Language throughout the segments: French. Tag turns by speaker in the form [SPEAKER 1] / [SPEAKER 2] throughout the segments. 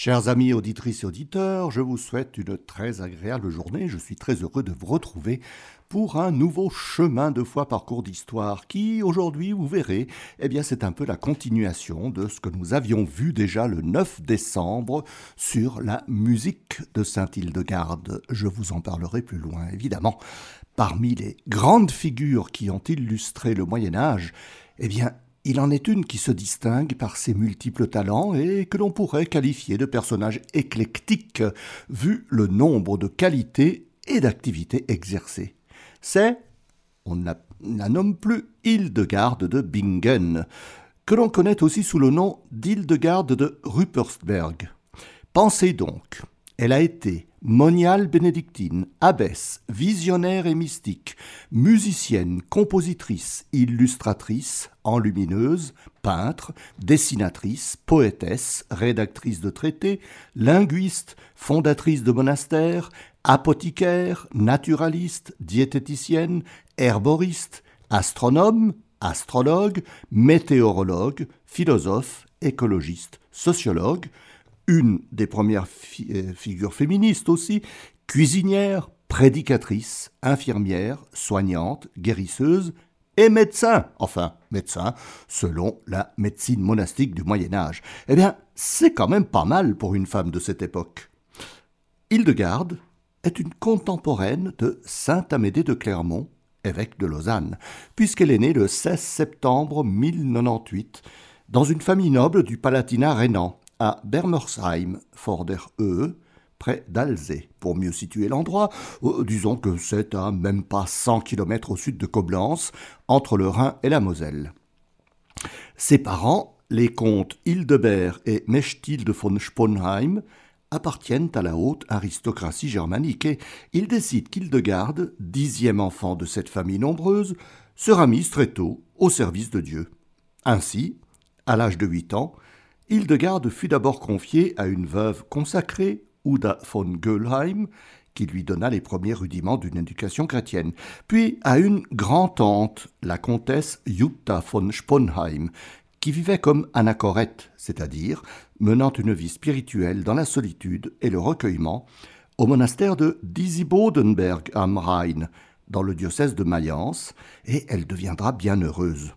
[SPEAKER 1] Chers amis auditrices et auditeurs, je vous souhaite une très agréable journée. Je suis très heureux de vous retrouver pour un nouveau chemin de foi parcours d'histoire qui, aujourd'hui, vous verrez, eh bien, c'est un peu la continuation de ce que nous avions vu déjà le 9 décembre sur la musique de Saint-Hildegarde. Je vous en parlerai plus loin, évidemment. Parmi les grandes figures qui ont illustré le Moyen Âge, eh bien, il en est une qui se distingue par ses multiples talents et que l'on pourrait qualifier de personnage éclectique, vu le nombre de qualités et d'activités exercées. C'est, on ne la nomme plus Hildegarde de Bingen, que l'on connaît aussi sous le nom d'Hildegarde de Ruppersberg. Pensez donc, elle a été moniale bénédictine, abbesse, visionnaire et mystique, musicienne, compositrice, illustratrice, enlumineuse, peintre, dessinatrice, poétesse, rédactrice de traités, linguiste, fondatrice de monastères, apothicaire, naturaliste, diététicienne, herboriste, astronome, astrologue, météorologue, philosophe, écologiste, sociologue, une des premières euh, figures féministes aussi, cuisinière, prédicatrice, infirmière, soignante, guérisseuse et médecin, enfin médecin, selon la médecine monastique du Moyen Âge. Eh bien, c'est quand même pas mal pour une femme de cette époque. Hildegarde est une contemporaine de saint Amédée de Clermont, évêque de Lausanne, puisqu'elle est née le 16 septembre 1098 dans une famille noble du Palatinat rhénan, à Bermersheim, vor der près d'Alzey. Pour mieux situer l'endroit, euh, disons que c'est à même pas 100 km au sud de Coblence, entre le Rhin et la Moselle. Ses parents, les comtes Hildebert et Mechtilde von Sponheim, appartiennent à la haute aristocratie germanique et il décide qu'Hildegarde, dixième enfant de cette famille nombreuse, sera mise très tôt au service de Dieu. Ainsi, à l'âge de huit ans, Hildegarde fut d'abord confiée à une veuve consacrée, Uda von Göllheim, qui lui donna les premiers rudiments d'une éducation chrétienne, puis à une grand-tante, la comtesse Jutta von Sponheim, qui vivait comme anachorète, c'est-à-dire menant une vie spirituelle dans la solitude et le recueillement, au monastère de Disibodenberg am Rhein, dans le diocèse de Mayence, et elle deviendra bien heureuse.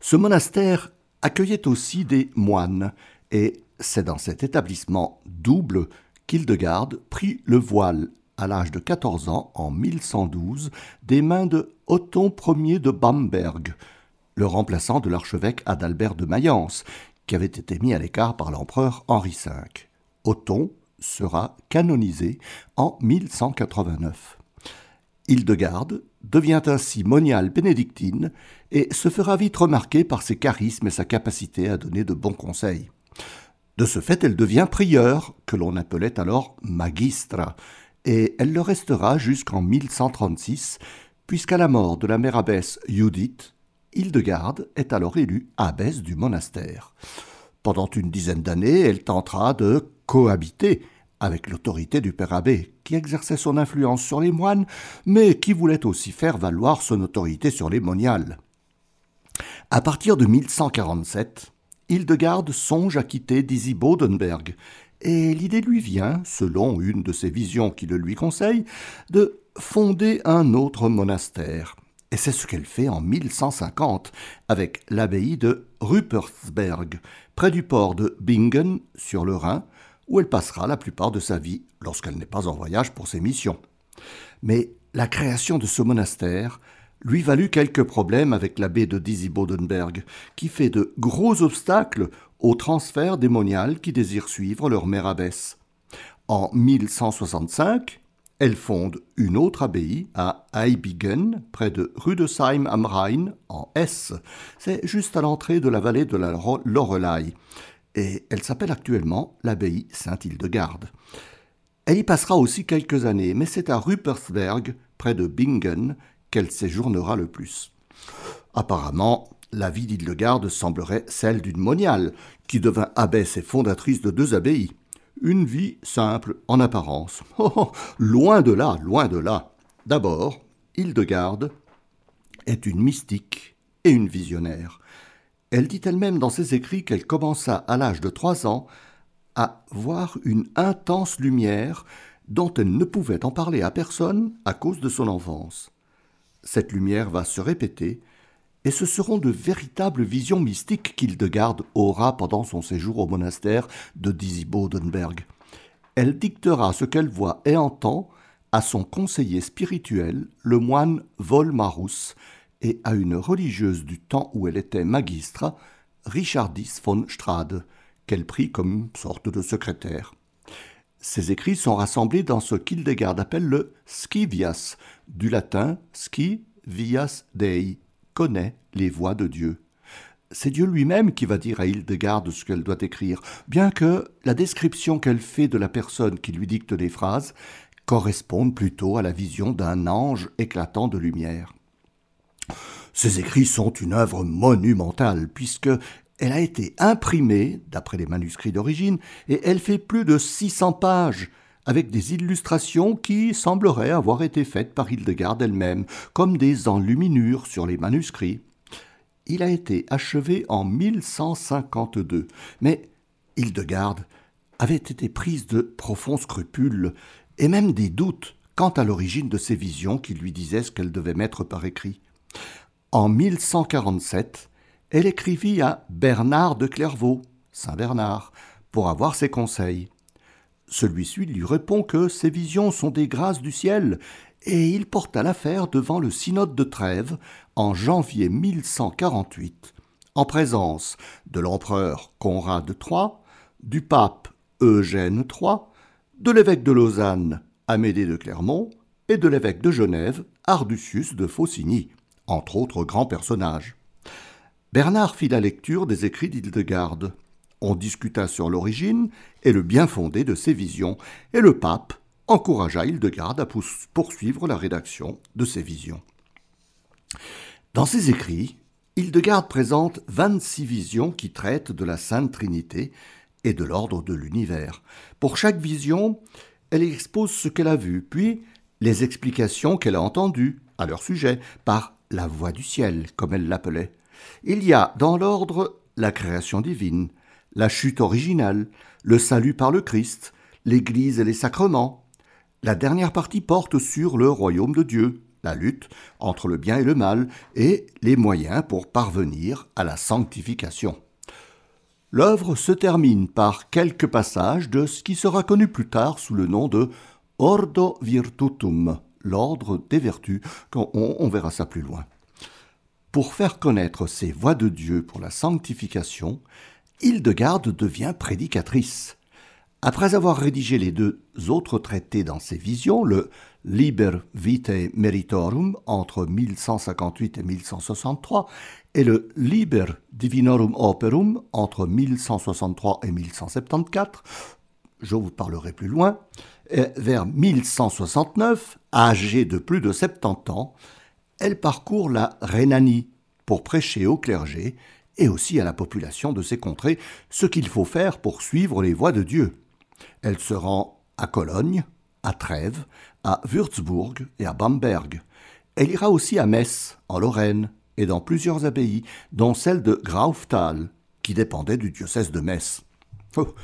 [SPEAKER 1] Ce monastère accueillait aussi des moines, et c'est dans cet établissement double qu'Hildegarde prit le voile à l'âge de 14 ans, en 1112, des mains de Otton Ier de Bamberg, le remplaçant de l'archevêque Adalbert de Mayence, qui avait été mis à l'écart par l'empereur Henri V. Otton sera canonisé en 1189. Hildegarde devient ainsi moniale bénédictine et se fera vite remarquer par ses charismes et sa capacité à donner de bons conseils. De ce fait, elle devient prieure, que l'on appelait alors magistra, et elle le restera jusqu'en 1136, puisqu'à la mort de la mère abbesse Judith, Hildegarde est alors élue abbesse du monastère. Pendant une dizaine d'années, elle tentera de cohabiter avec l'autorité du père abbé, qui exerçait son influence sur les moines, mais qui voulait aussi faire valoir son autorité sur les moniales. À partir de 1147, Hildegarde songe à quitter Dizzy Bodenberg, et l'idée lui vient, selon une de ses visions qui le lui conseille, de fonder un autre monastère. Et c'est ce qu'elle fait en 1150 avec l'abbaye de Ruppersberg, près du port de Bingen, sur le Rhin, où elle passera la plupart de sa vie lorsqu'elle n'est pas en voyage pour ses missions. Mais la création de ce monastère lui valut quelques problèmes avec l'abbé de Dizzy-Bodenberg, qui fait de gros obstacles au transfert des moniales qui désirent suivre leur mère abbesse. En 1165, elle fonde une autre abbaye à Eibigen, près de Rudesheim am Rhein, en Hesse. C'est juste à l'entrée de la vallée de la Lorelei et elle s'appelle actuellement l'abbaye Saint-Hildegarde. Elle y passera aussi quelques années, mais c'est à Ruppersberg, près de Bingen, qu'elle séjournera le plus. Apparemment, la vie d'Hildegarde semblerait celle d'une moniale, qui devint abbesse et fondatrice de deux abbayes. Une vie simple en apparence. Oh, oh, loin de là, loin de là. D'abord, Hildegarde est une mystique et une visionnaire. Elle dit elle-même dans ses écrits qu'elle commença à l'âge de trois ans à voir une intense lumière dont elle ne pouvait en parler à personne à cause de son enfance. Cette lumière va se répéter, et ce seront de véritables visions mystiques qu'Hildegarde aura pendant son séjour au monastère de Disibodenberg. Elle dictera ce qu'elle voit et entend à son conseiller spirituel, le moine Volmarus, et à une religieuse du temps où elle était magistre, Richardis von Strade, qu'elle prit comme une sorte de secrétaire. Ces écrits sont rassemblés dans ce qu'Hildegard appelle le Scivias, du latin sci vias dei, connaît les voies de Dieu. C'est Dieu lui-même qui va dire à Hildegard ce qu'elle doit écrire, bien que la description qu'elle fait de la personne qui lui dicte les phrases corresponde plutôt à la vision d'un ange éclatant de lumière. Ces écrits sont une œuvre monumentale, puisque elle a été imprimée, d'après les manuscrits d'origine, et elle fait plus de 600 pages, avec des illustrations qui sembleraient avoir été faites par Hildegarde elle-même, comme des enluminures sur les manuscrits. Il a été achevé en 1152, mais Hildegarde avait été prise de profonds scrupules et même des doutes quant à l'origine de ces visions qui lui disaient ce qu'elle devait mettre par écrit. En 1147, elle écrivit à Bernard de Clairvaux, Saint Bernard, pour avoir ses conseils. Celui-ci lui répond que ces visions sont des grâces du ciel, et il porta l'affaire devant le synode de Trèves en janvier 1148, en présence de l'empereur Conrad III, du pape Eugène III, de l'évêque de Lausanne Amédée de Clermont et de l'évêque de Genève Arducius de Faucigny, entre autres grands personnages. Bernard fit la lecture des écrits d'Hildegarde. On discuta sur l'origine et le bien fondé de ses visions, et le pape encouragea Hildegarde à poursuivre la rédaction de ses visions. Dans ses écrits, Hildegarde présente 26 visions qui traitent de la Sainte Trinité et de l'ordre de l'univers. Pour chaque vision, elle expose ce qu'elle a vu, puis les explications qu'elle a entendues à leur sujet par la voix du ciel, comme elle l'appelait. Il y a dans l'ordre la création divine, la chute originale, le salut par le Christ, l'Église et les sacrements. La dernière partie porte sur le royaume de Dieu, la lutte entre le bien et le mal, et les moyens pour parvenir à la sanctification. L'œuvre se termine par quelques passages de ce qui sera connu plus tard sous le nom de Ordo Virtutum, l'ordre des vertus, quand on verra ça plus loin. Pour faire connaître ces voies de Dieu pour la sanctification, Hildegarde devient prédicatrice. Après avoir rédigé les deux autres traités dans ses visions, le Liber Vitae Meritorum entre 1158 et 1163 et le Liber Divinorum Operum entre 1163 et 1174, je vous parlerai plus loin, vers 1169, âgée de plus de 70 ans, elle parcourt la Rhénanie pour prêcher au clergé et aussi à la population de ces contrées ce qu'il faut faire pour suivre les voies de Dieu. Elle se rend à Cologne, à Trèves, à Würzburg et à Bamberg. Elle ira aussi à Metz, en Lorraine, et dans plusieurs abbayes, dont celle de Grauftal, qui dépendait du diocèse de Metz. Oh,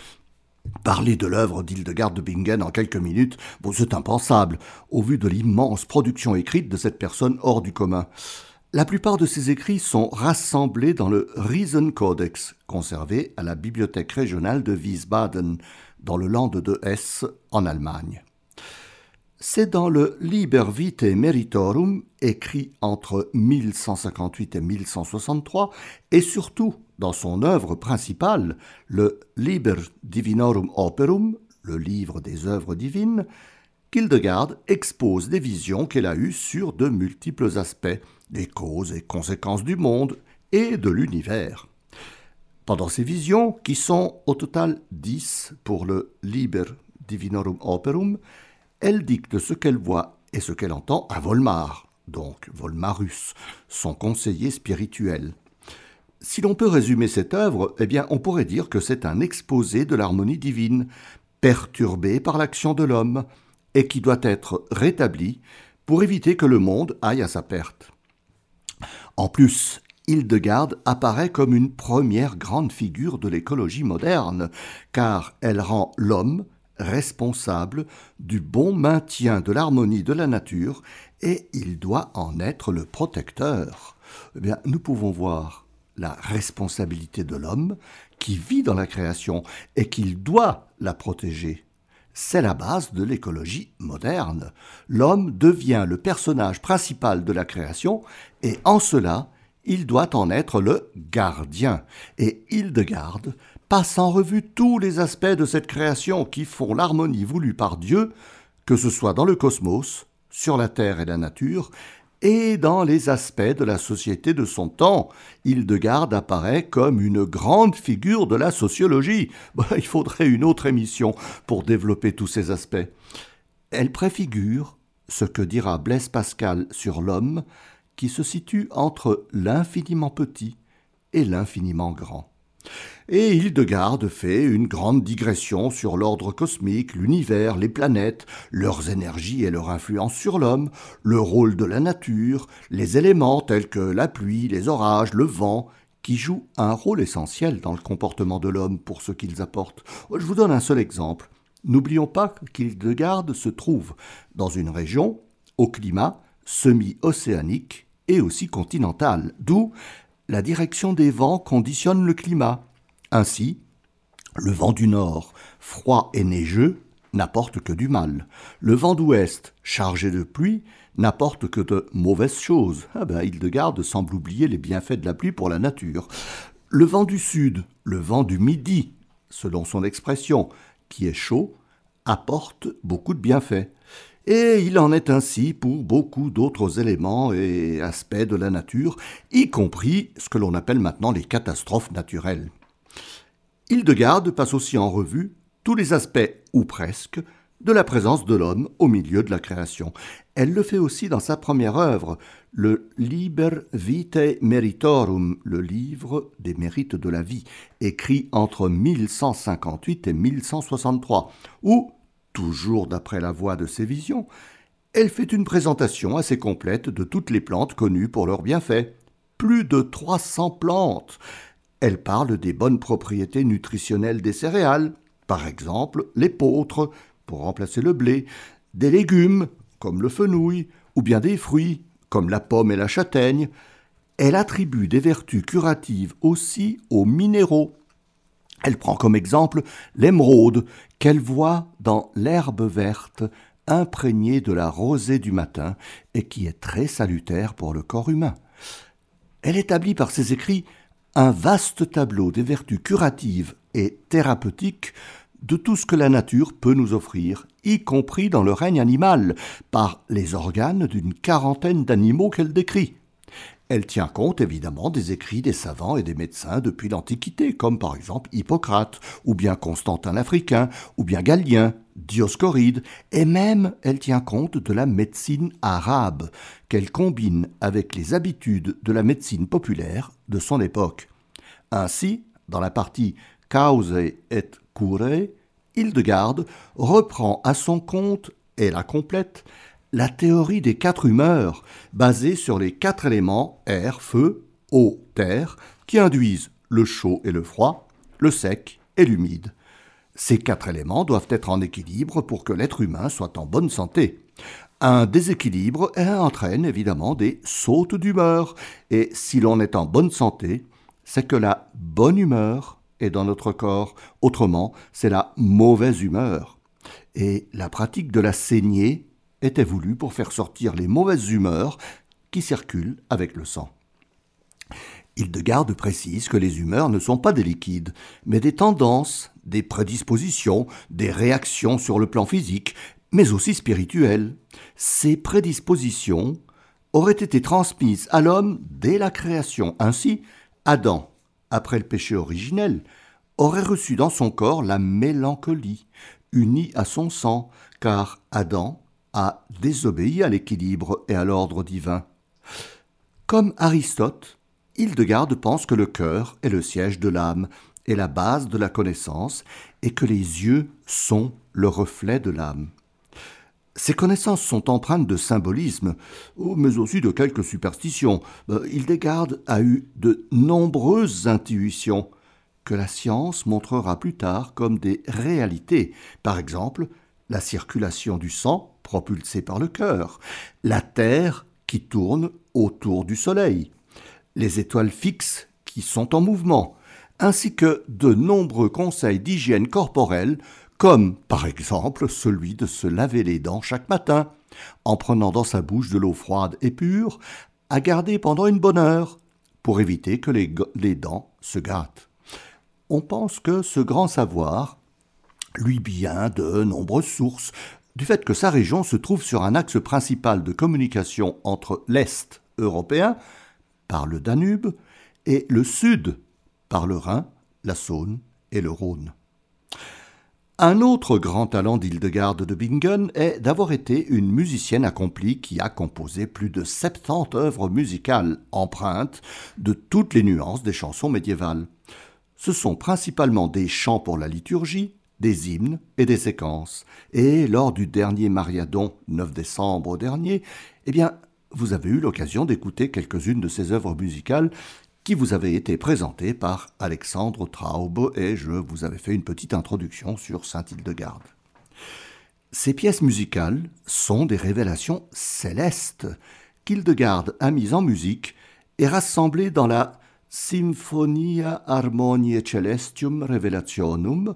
[SPEAKER 1] Parler de l'œuvre d'Hildegard de Bingen en quelques minutes, c'est impensable, au vu de l'immense production écrite de cette personne hors du commun. La plupart de ses écrits sont rassemblés dans le Riesenkodex, conservé à la bibliothèque régionale de Wiesbaden, dans le Land de Hesse, en Allemagne. C'est dans le Liber Vitae Meritorum, écrit entre 1158 et 1163, et surtout dans son œuvre principale, le Liber Divinorum Operum, le livre des œuvres divines, qu'Hildegarde expose des visions qu'elle a eues sur de multiples aspects, des causes et conséquences du monde et de l'univers. Pendant ces visions, qui sont au total dix pour le Liber Divinorum Operum, elle dicte ce qu'elle voit et ce qu'elle entend à Volmar, donc Volmarus, son conseiller spirituel. Si l'on peut résumer cette œuvre, eh bien, on pourrait dire que c'est un exposé de l'harmonie divine, perturbée par l'action de l'homme, et qui doit être rétabli pour éviter que le monde aille à sa perte. En plus, Hildegarde apparaît comme une première grande figure de l'écologie moderne, car elle rend l'homme responsable du bon maintien de l'harmonie de la nature et il doit en être le protecteur. Eh bien, nous pouvons voir la responsabilité de l'homme qui vit dans la création et qu'il doit la protéger. C'est la base de l'écologie moderne. L'homme devient le personnage principal de la création et en cela, il doit en être le gardien. Et Hildegarde passe en revue tous les aspects de cette création qui font l'harmonie voulue par Dieu, que ce soit dans le cosmos, sur la terre et la nature, et dans les aspects de la société de son temps. Hildegarde apparaît comme une grande figure de la sociologie. il faudrait une autre émission pour développer tous ces aspects. Elle préfigure ce que dira Blaise Pascal sur l'homme, qui se situe entre l'infiniment petit et l'infiniment grand. Et Hildegarde fait une grande digression sur l'ordre cosmique, l'univers, les planètes, leurs énergies et leur influence sur l'homme, le rôle de la nature, les éléments tels que la pluie, les orages, le vent, qui jouent un rôle essentiel dans le comportement de l'homme pour ce qu'ils apportent. Je vous donne un seul exemple. N'oublions pas qu'Hildegarde se trouve dans une région au climat semi-océanique et aussi continental, d'où la direction des vents conditionne le climat. Ainsi, le vent du nord, froid et neigeux, n'apporte que du mal. Le vent d'ouest, chargé de pluie, n'apporte que de mauvaises choses. Ah ben, Hildegarde semble oublier les bienfaits de la pluie pour la nature. Le vent du sud, le vent du midi, selon son expression, qui est chaud, apporte beaucoup de bienfaits. Et il en est ainsi pour beaucoup d'autres éléments et aspects de la nature, y compris ce que l'on appelle maintenant les catastrophes naturelles. Hildegarde passe aussi en revue tous les aspects, ou presque, de la présence de l'homme au milieu de la création. Elle le fait aussi dans sa première œuvre, le Liber Vitae Meritorum, le livre des mérites de la vie, écrit entre 1158 et 1163, où toujours d'après la voix de ses visions, elle fait une présentation assez complète de toutes les plantes connues pour leurs bienfaits. Plus de 300 plantes. Elle parle des bonnes propriétés nutritionnelles des céréales, par exemple l'épeautre, pour remplacer le blé, des légumes, comme le fenouil, ou bien des fruits, comme la pomme et la châtaigne. Elle attribue des vertus curatives aussi aux minéraux, elle prend comme exemple l'émeraude qu'elle voit dans l'herbe verte imprégnée de la rosée du matin et qui est très salutaire pour le corps humain. Elle établit par ses écrits un vaste tableau des vertus curatives et thérapeutiques de tout ce que la nature peut nous offrir, y compris dans le règne animal, par les organes d'une quarantaine d'animaux qu'elle décrit. Elle tient compte évidemment des écrits des savants et des médecins depuis l'Antiquité, comme par exemple Hippocrate, ou bien Constantin l'Africain, ou bien Galien, Dioscoride, et même elle tient compte de la médecine arabe, qu'elle combine avec les habitudes de la médecine populaire de son époque. Ainsi, dans la partie Cause et Cure, Hildegarde reprend à son compte, et la complète, la théorie des quatre humeurs, basée sur les quatre éléments air, feu, eau, terre, qui induisent le chaud et le froid, le sec et l'humide. Ces quatre éléments doivent être en équilibre pour que l'être humain soit en bonne santé. Un déséquilibre entraîne évidemment des sautes d'humeur, et si l'on est en bonne santé, c'est que la bonne humeur est dans notre corps, autrement c'est la mauvaise humeur. Et la pratique de la saignée était voulu pour faire sortir les mauvaises humeurs qui circulent avec le sang. Hildegarde précise que les humeurs ne sont pas des liquides, mais des tendances, des prédispositions, des réactions sur le plan physique, mais aussi spirituelles. Ces prédispositions auraient été transmises à l'homme dès la création. Ainsi, Adam, après le péché originel, aurait reçu dans son corps la mélancolie, unie à son sang, car Adam a désobéi à l'équilibre et à l'ordre divin. Comme Aristote, Hildegarde pense que le cœur est le siège de l'âme et la base de la connaissance, et que les yeux sont le reflet de l'âme. Ces connaissances sont empreintes de symbolisme, mais aussi de quelques superstitions. Euh, Hildegarde a eu de nombreuses intuitions que la science montrera plus tard comme des réalités. Par exemple, la circulation du sang propulsé par le cœur, la Terre qui tourne autour du Soleil, les étoiles fixes qui sont en mouvement, ainsi que de nombreux conseils d'hygiène corporelle comme par exemple celui de se laver les dents chaque matin, en prenant dans sa bouche de l'eau froide et pure, à garder pendant une bonne heure, pour éviter que les, les dents se gâtent. On pense que ce grand savoir lui vient de nombreuses sources, du fait que sa région se trouve sur un axe principal de communication entre l'Est européen, par le Danube, et le Sud, par le Rhin, la Saône et le Rhône. Un autre grand talent d'Hildegarde de Bingen est d'avoir été une musicienne accomplie qui a composé plus de 70 œuvres musicales empreintes de toutes les nuances des chansons médiévales. Ce sont principalement des chants pour la liturgie, des hymnes et des séquences. Et lors du dernier Mariadon, 9 décembre dernier, eh bien, vous avez eu l'occasion d'écouter quelques-unes de ces œuvres musicales qui vous avait été présenté par Alexandre Traub et je vous avais fait une petite introduction sur Saint-Hildegarde. Ces pièces musicales sont des révélations célestes qu'Hildegarde a mises en musique et rassemblées dans la Symphonia Harmoniae Celestium Revelationum,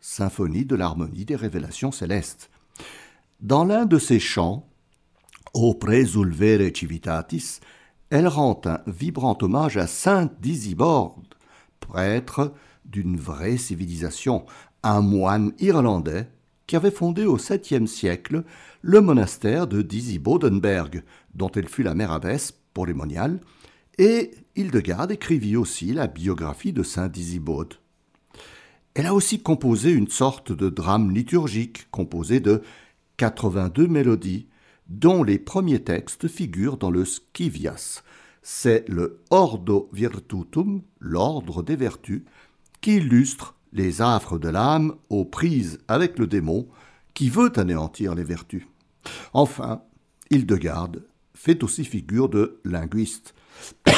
[SPEAKER 1] symphonie de l'harmonie des révélations célestes. Dans l'un de ces chants, O presulvere civitatis, elle rend un vibrant hommage à Saint Disibord, prêtre d'une vraie civilisation, un moine irlandais qui avait fondé au 7e siècle le monastère de Disibodenberg, dont elle fut la mère abbesse pour les moniales, et Hildegarde écrivit aussi la biographie de saint Disibode. Elle a aussi composé une sorte de drame liturgique composé de 82 mélodies dont les premiers textes figurent dans le Scivias. C'est le Ordo Virtutum, l'ordre des vertus, qui illustre les affres de l'âme aux prises avec le démon qui veut anéantir les vertus. Enfin, Hildegarde fait aussi figure de linguiste,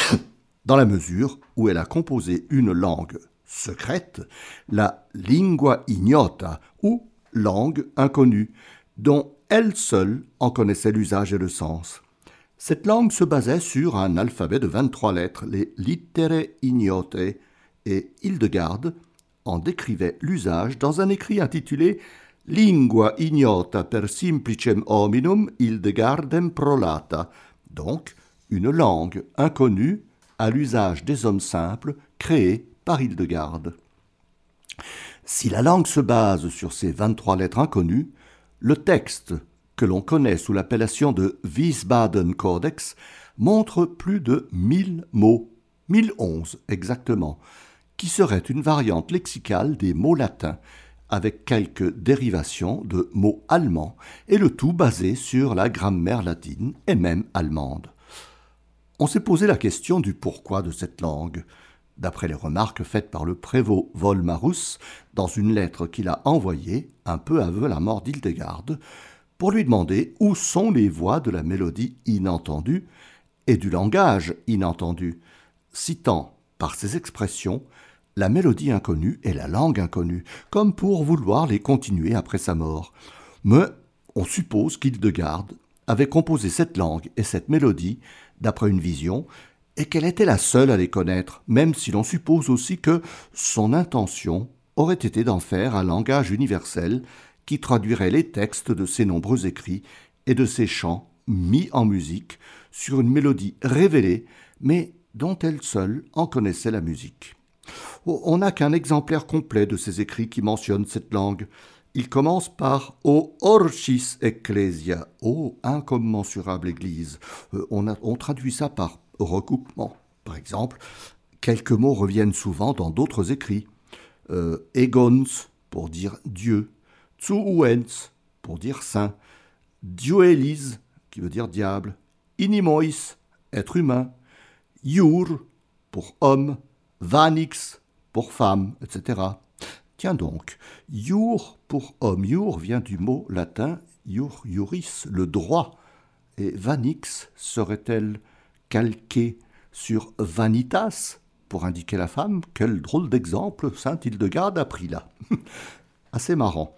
[SPEAKER 1] dans la mesure où elle a composé une langue secrète, la lingua ignota, ou langue inconnue, dont elle seule en connaissait l'usage et le sens. Cette langue se basait sur un alphabet de 23 lettres, les littere ignote, et Hildegarde en décrivait l'usage dans un écrit intitulé Lingua ignota per simplicem hominum Hildegardem prolata, donc une langue inconnue à l'usage des hommes simples créée par Hildegarde. Si la langue se base sur ces 23 lettres inconnues, le texte, que l'on connaît sous l'appellation de Wiesbaden Codex, montre plus de mille mots, 1011 exactement, qui seraient une variante lexicale des mots latins, avec quelques dérivations de mots allemands, et le tout basé sur la grammaire latine et même allemande. On s'est posé la question du pourquoi de cette langue d'après les remarques faites par le prévôt Volmarus dans une lettre qu'il a envoyée un peu avant la mort d'Hildegarde, pour lui demander où sont les voix de la mélodie inentendue et du langage inentendu, citant par ses expressions la mélodie inconnue et la langue inconnue, comme pour vouloir les continuer après sa mort. Mais on suppose qu'Hildegarde avait composé cette langue et cette mélodie d'après une vision et qu'elle était la seule à les connaître, même si l'on suppose aussi que son intention aurait été d'en faire un langage universel qui traduirait les textes de ses nombreux écrits et de ses chants mis en musique sur une mélodie révélée, mais dont elle seule en connaissait la musique. Oh, on n'a qu'un exemplaire complet de ses écrits qui mentionne cette langue. Il commence par O Orchis Ecclesia, ô incommensurable Église. Euh, on traduit ça par recoupement. Par exemple, quelques mots reviennent souvent dans d'autres écrits. Euh, egons pour dire Dieu, Tsuuens pour dire saint, Duelis qui veut dire diable, Inimois, être humain, Iur pour homme, Vanix pour femme, etc. Tiens donc, iur pour homme, iur vient du mot latin iur iuris, le droit, et vanix serait-elle calquée sur vanitas pour indiquer la femme Quel drôle d'exemple Sainte Hildegarde a pris là. Assez marrant.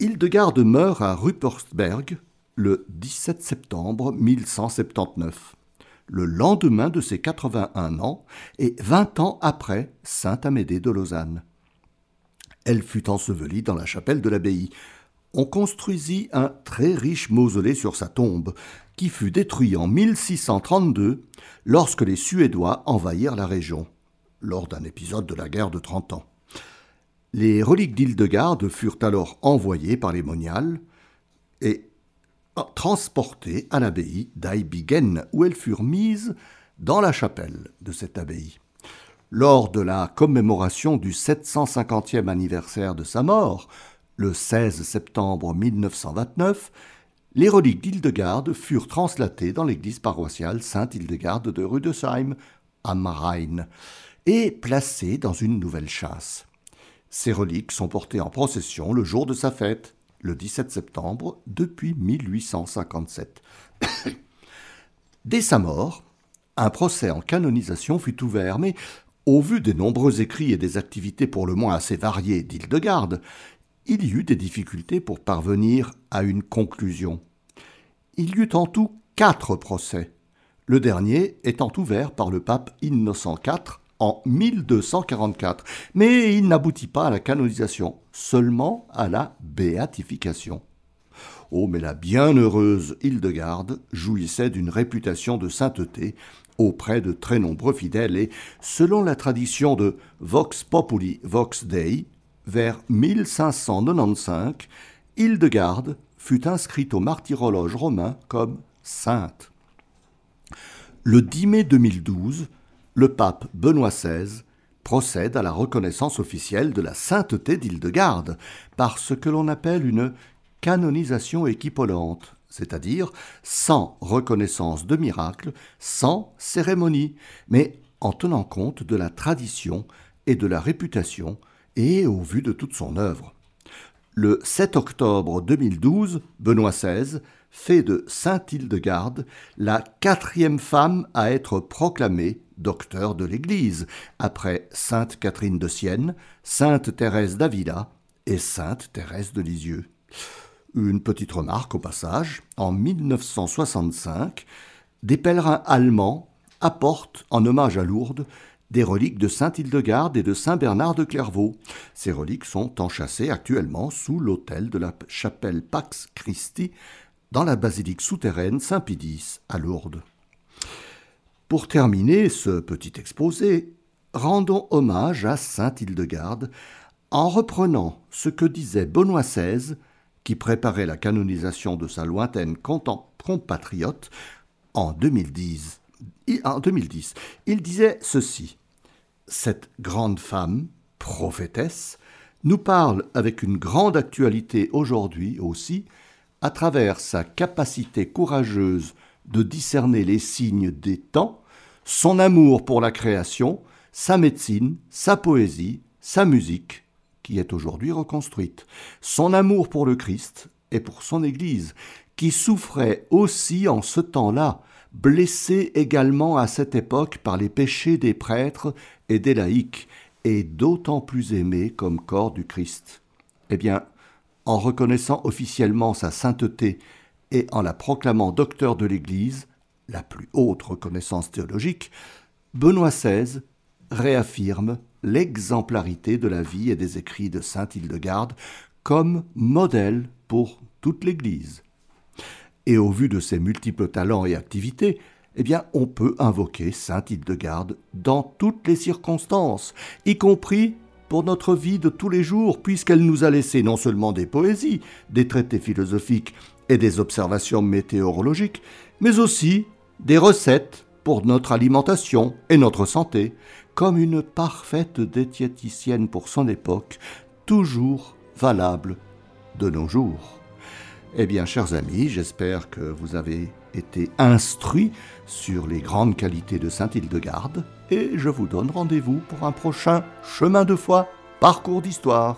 [SPEAKER 1] Hildegarde meurt à Ruppersberg le 17 septembre 1179, le lendemain de ses 81 ans et 20 ans après Sainte Amédée de Lausanne. Elle fut ensevelie dans la chapelle de l'abbaye. On construisit un très riche mausolée sur sa tombe, qui fut détruit en 1632 lorsque les Suédois envahirent la région, lors d'un épisode de la guerre de Trente Ans. Les reliques d'Hildegarde furent alors envoyées par les moniales et transportées à l'abbaye d'Aibigen, où elles furent mises dans la chapelle de cette abbaye. Lors de la commémoration du 750e anniversaire de sa mort, le 16 septembre 1929, les reliques d'Hildegarde furent translatées dans l'église paroissiale Sainte-Hildegarde de Rudesheim, am Rhein, et placées dans une nouvelle chasse. Ces reliques sont portées en procession le jour de sa fête, le 17 septembre, depuis 1857. Dès sa mort, un procès en canonisation fut ouvert, mais au vu des nombreux écrits et des activités pour le moins assez variées d'Hildegarde, il y eut des difficultés pour parvenir à une conclusion. Il y eut en tout quatre procès, le dernier étant ouvert par le pape Innocent IV en 1244, mais il n'aboutit pas à la canonisation, seulement à la béatification. Oh, mais la bienheureuse Hildegarde jouissait d'une réputation de sainteté auprès de très nombreux fidèles et, selon la tradition de Vox Populi Vox Dei, vers 1595, Hildegarde fut inscrite au martyrologe romain comme sainte. Le 10 mai 2012, le pape Benoît XVI procède à la reconnaissance officielle de la sainteté d'Hildegarde par ce que l'on appelle une canonisation équipolante, c'est-à-dire sans reconnaissance de miracle, sans cérémonie, mais en tenant compte de la tradition et de la réputation et au vu de toute son œuvre. Le 7 octobre 2012, Benoît XVI fait de Sainte Hildegarde la quatrième femme à être proclamée docteur de l'Église, après Sainte Catherine de Sienne, Sainte Thérèse d'Avila et Sainte Thérèse de Lisieux. Une petite remarque au passage, en 1965, des pèlerins allemands apportent en hommage à Lourdes des reliques de Sainte Hildegarde et de Saint Bernard de Clairvaux. Ces reliques sont enchâssées actuellement sous l'autel de la chapelle Pax Christi dans la basilique souterraine Saint-Pidis à Lourdes. Pour terminer ce petit exposé, rendons hommage à Sainte Hildegarde en reprenant ce que disait Benoît XVI qui préparait la canonisation de sa lointaine compatriote en 2010. En 2010, il disait ceci. Cette grande femme, prophétesse, nous parle avec une grande actualité aujourd'hui aussi, à travers sa capacité courageuse de discerner les signes des temps, son amour pour la création, sa médecine, sa poésie, sa musique, qui est aujourd'hui reconstruite, son amour pour le Christ et pour son Église, qui souffrait aussi en ce temps-là, blessé également à cette époque par les péchés des prêtres et des laïcs, et d'autant plus aimé comme corps du Christ. Eh bien, en reconnaissant officiellement sa sainteté et en la proclamant docteur de l'Église, la plus haute reconnaissance théologique, Benoît XVI réaffirme l'exemplarité de la vie et des écrits de sainte Hildegarde comme modèle pour toute l'Église. Et au vu de ses multiples talents et activités, eh on peut invoquer sainte Hildegarde dans toutes les circonstances, y compris pour notre vie de tous les jours, puisqu'elle nous a laissé non seulement des poésies, des traités philosophiques et des observations météorologiques, mais aussi des recettes pour notre alimentation et notre santé, comme une parfaite diététicienne pour son époque, toujours valable de nos jours. Eh bien, chers amis, j'espère que vous avez été instruits sur les grandes qualités de Saint-Hildegarde, et je vous donne rendez-vous pour un prochain chemin de foi, parcours d'histoire.